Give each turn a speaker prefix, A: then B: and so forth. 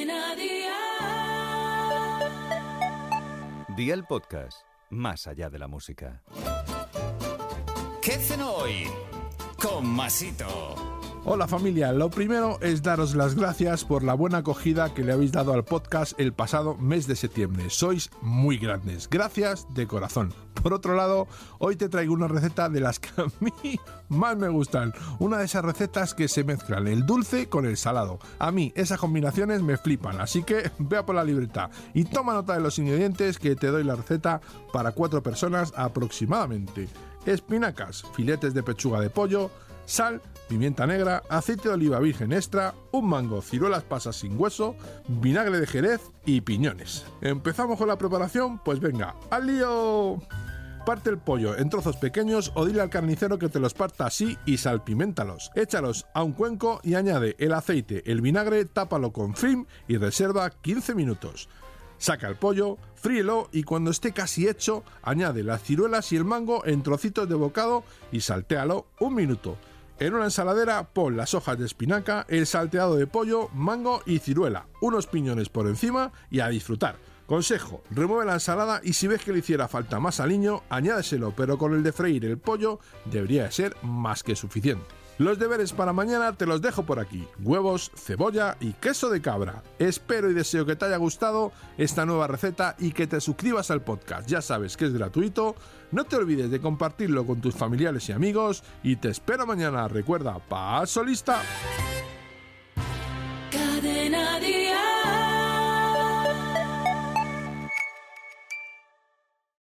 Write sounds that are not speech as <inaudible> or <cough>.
A: Cadena Dial.
B: Día Podcast, más allá de la música.
C: ¿Qué cenó hoy? Con Masito.
D: Hola familia, lo primero es daros las gracias por la buena acogida que le habéis dado al podcast el pasado mes de septiembre. Sois muy grandes. Gracias de corazón. Por otro lado, hoy te traigo una receta de las que a mí más me gustan. Una de esas recetas que se mezclan el dulce con el salado. A mí esas combinaciones me flipan, así que <laughs> vea por la libreta y toma nota de los ingredientes que te doy la receta para cuatro personas aproximadamente. Espinacas, filetes de pechuga de pollo, sal, pimienta negra, aceite de oliva virgen extra, un mango, ciruelas pasas sin hueso, vinagre de jerez y piñones. ¿Empezamos con la preparación? Pues venga, ¡al lío! Parte el pollo en trozos pequeños o dile al carnicero que te los parta así y salpiméntalos. Échalos a un cuenco y añade el aceite, el vinagre, tápalo con film y reserva 15 minutos. Saca el pollo, fríelo y cuando esté casi hecho, añade las ciruelas y el mango en trocitos de bocado y saltéalo un minuto. En una ensaladera pon las hojas de espinaca, el salteado de pollo, mango y ciruela, unos piñones por encima y a disfrutar. Consejo, remueve la ensalada y si ves que le hiciera falta más aliño, añádeselo, pero con el de freír el pollo debería de ser más que suficiente. Los deberes para mañana te los dejo por aquí. Huevos, cebolla y queso de cabra. Espero y deseo que te haya gustado esta nueva receta y que te suscribas al podcast. Ya sabes que es gratuito. No te olvides de compartirlo con tus familiares y amigos. Y te espero mañana. Recuerda, paso lista.